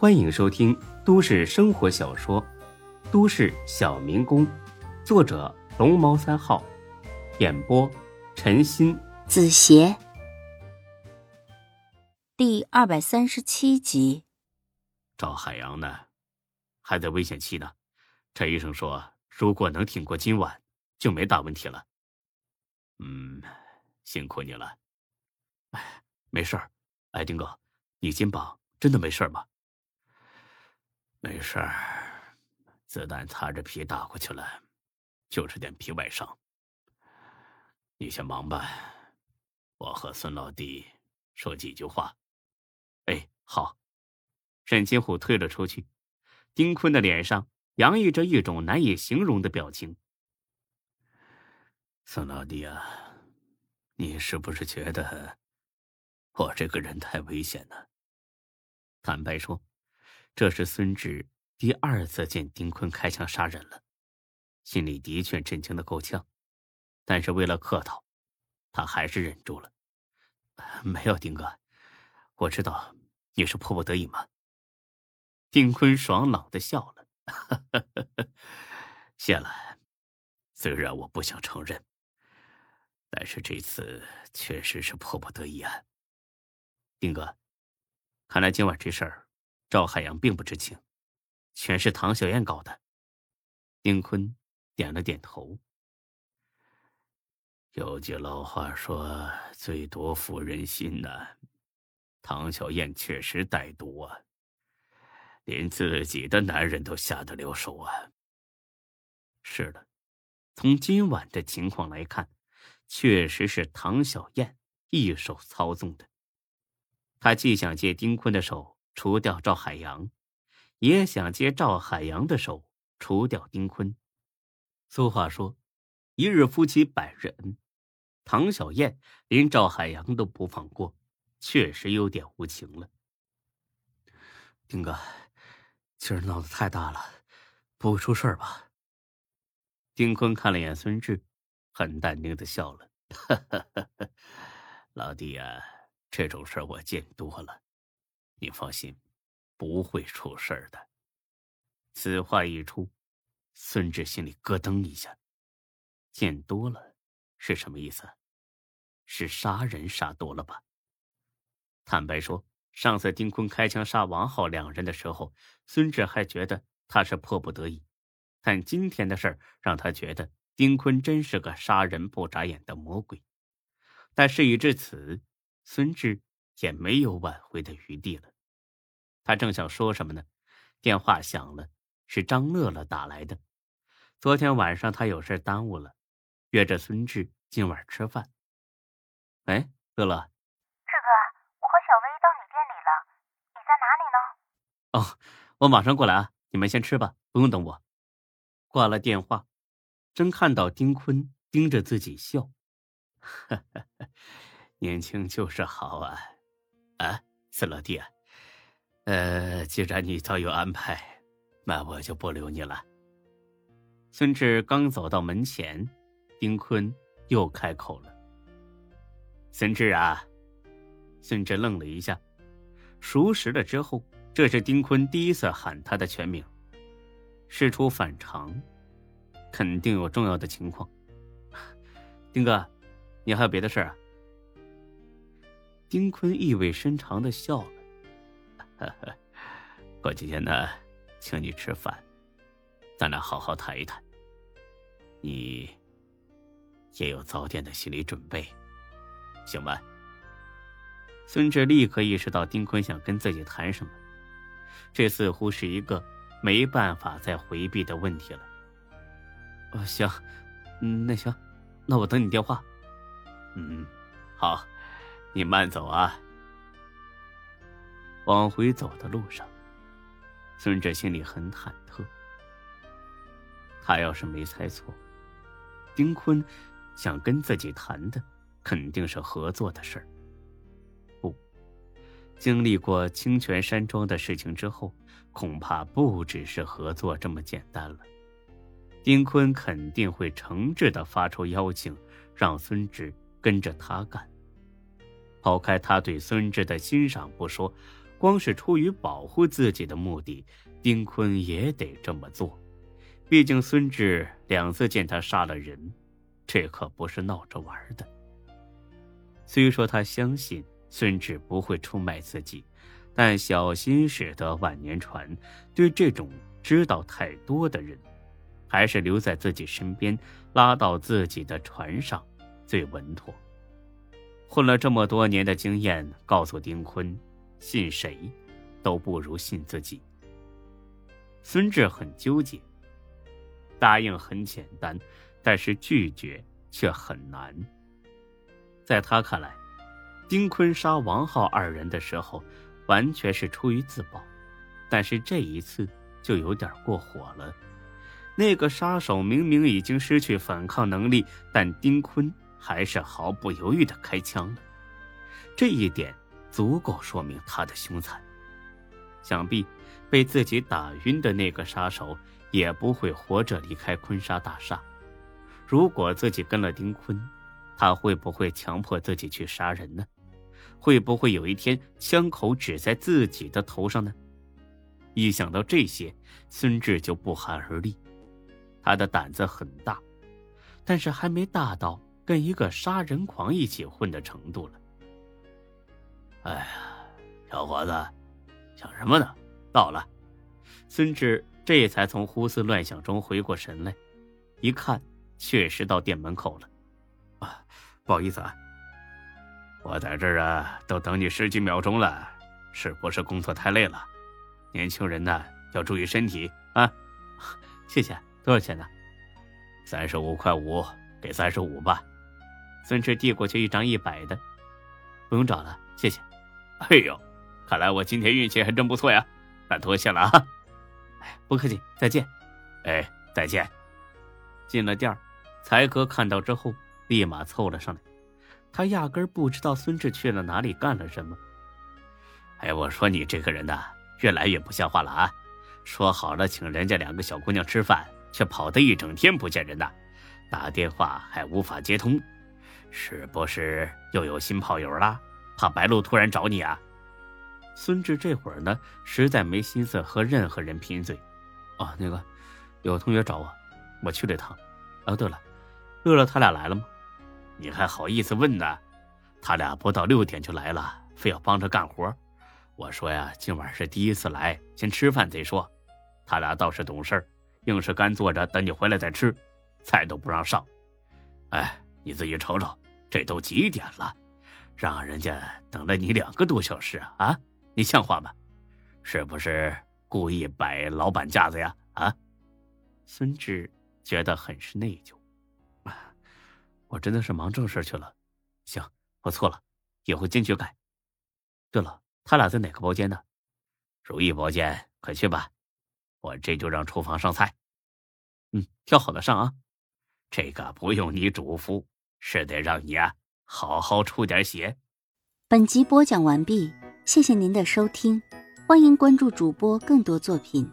欢迎收听都市生活小说《都市小民工》，作者龙猫三号，演播陈鑫、子邪，第二百三十七集。赵海洋呢？还在危险期呢。陈医生说，如果能挺过今晚，就没大问题了。嗯，辛苦你了。哎，没事儿。哎，丁哥，你肩膀真的没事吗？没事儿，子弹擦着皮打过去了，就是点皮外伤。你先忙吧，我和孙老弟说几句话。哎，好。沈金虎退了出去，丁坤的脸上洋溢着一种难以形容的表情。孙老弟啊，你是不是觉得我这个人太危险呢？坦白说。这是孙志第二次见丁坤开枪杀人了，心里的确震惊的够呛，但是为了客套，他还是忍住了。没有，丁哥，我知道你是迫不得已嘛。丁坤爽朗的笑了，谢了。虽然我不想承认，但是这次确实是迫不得已啊。丁哥，看来今晚这事儿。赵海洋并不知情，全是唐小燕搞的。丁坤点了点头。有句老话说：“最毒妇人心”呐，唐小燕确实歹毒啊，连自己的男人都下得了手啊。是的，从今晚的情况来看，确实是唐小燕一手操纵的。他既想借丁坤的手。除掉赵海洋，也想借赵海洋的手除掉丁坤。俗话说：“一日夫妻百日恩。”唐小燕连赵海洋都不放过，确实有点无情了。丁哥，今儿闹得太大了，不会出事吧？丁坤看了眼孙志，很淡定的笑了：“ 老弟呀，这种事我见多了。”你放心，不会出事儿的。此话一出，孙志心里咯噔一下。见多了是什么意思？是杀人杀多了吧？坦白说，上次丁坤开枪杀王浩两人的时候，孙志还觉得他是迫不得已，但今天的事儿让他觉得丁坤真是个杀人不眨眼的魔鬼。但事已至此，孙志。也没有挽回的余地了。他正想说什么呢，电话响了，是张乐乐打来的。昨天晚上他有事耽误了，约着孙志今晚吃饭。哎，乐乐，志哥，我和小薇到你店里了，你在哪里呢？哦，我马上过来啊，你们先吃吧，不用等我。挂了电话，真看到丁坤盯着自己笑，年轻就是好啊。四，老弟啊，呃，既然你早有安排，那我就不留你了。孙志刚走到门前，丁坤又开口了：“孙志啊。”孙志愣了一下，熟识了之后，这是丁坤第一次喊他的全名。事出反常，肯定有重要的情况。丁哥，你还有别的事啊？丁坤意味深长的笑了，过几天呢，请你吃饭，咱俩好好谈一谈。你也有早点的心理准备，行吧？孙志立刻意识到丁坤想跟自己谈什么，这似乎是一个没办法再回避的问题了。哦，行，嗯，那行，那我等你电话。嗯，好。你慢走啊！往回走的路上，孙哲心里很忐忑。他要是没猜错，丁坤想跟自己谈的肯定是合作的事儿。不，经历过清泉山庄的事情之后，恐怕不只是合作这么简单了。丁坤肯定会诚挚的发出邀请，让孙志跟着他干。抛开他对孙志的欣赏不说，光是出于保护自己的目的，丁坤也得这么做。毕竟孙志两次见他杀了人，这可不是闹着玩的。虽说他相信孙志不会出卖自己，但小心驶得万年船，对这种知道太多的人，还是留在自己身边，拉到自己的船上最稳妥。混了这么多年的经验告诉丁坤，信谁都不如信自己。孙志很纠结。答应很简单，但是拒绝却很难。在他看来，丁坤杀王浩二人的时候，完全是出于自保，但是这一次就有点过火了。那个杀手明明已经失去反抗能力，但丁坤还是毫不犹豫的开枪了。这一点足够说明他的凶残。想必被自己打晕的那个杀手。也不会活着离开坤沙大厦。如果自己跟了丁坤，他会不会强迫自己去杀人呢？会不会有一天枪口指在自己的头上呢？一想到这些，孙志就不寒而栗。他的胆子很大，但是还没大到跟一个杀人狂一起混的程度了。哎呀，小伙子，想什么呢？到了，孙志。这才从胡思乱想中回过神来，一看，确实到店门口了。啊，不好意思啊，我在这儿啊，都等你十几秒钟了，是不是工作太累了？年轻人呢，要注意身体啊。谢谢，多少钱呢？三十五块五，给三十五吧。孙志递过去一张一百的，不用找了，谢谢。哎呦，看来我今天运气还真不错呀，那多谢了啊。哎不客气，再见。哎，再见。进了店儿，才哥看到之后，立马凑了上来。他压根不知道孙志去了哪里，干了什么。哎，我说你这个人呐，越来越不像话了啊！说好了请人家两个小姑娘吃饭，却跑得一整天不见人呐，打电话还无法接通，是不是又有新炮友了？怕白露突然找你啊？孙志这会儿呢，实在没心思和任何人贫嘴。哦，那个，有同学找我，我去了一趟。哦，对了，乐乐他俩来了吗？你还好意思问呢？他俩不到六点就来了，非要帮着干活。我说呀，今晚是第一次来，先吃饭再说。他俩倒是懂事，硬是干坐着等你回来再吃，菜都不让上。哎，你自己瞅瞅，这都几点了，让人家等了你两个多小时啊！你像话吗？是不是故意摆老板架子呀？啊！孙志觉得很是内疚。我真的是忙正事去了。行，我错了，以后坚决改。对了，他俩在哪个包间呢？如意包间，快去吧。我这就让厨房上菜。嗯，挑好的上啊。这个不用你嘱咐，是得让你啊好好出点血。本集播讲完毕。谢谢您的收听，欢迎关注主播更多作品。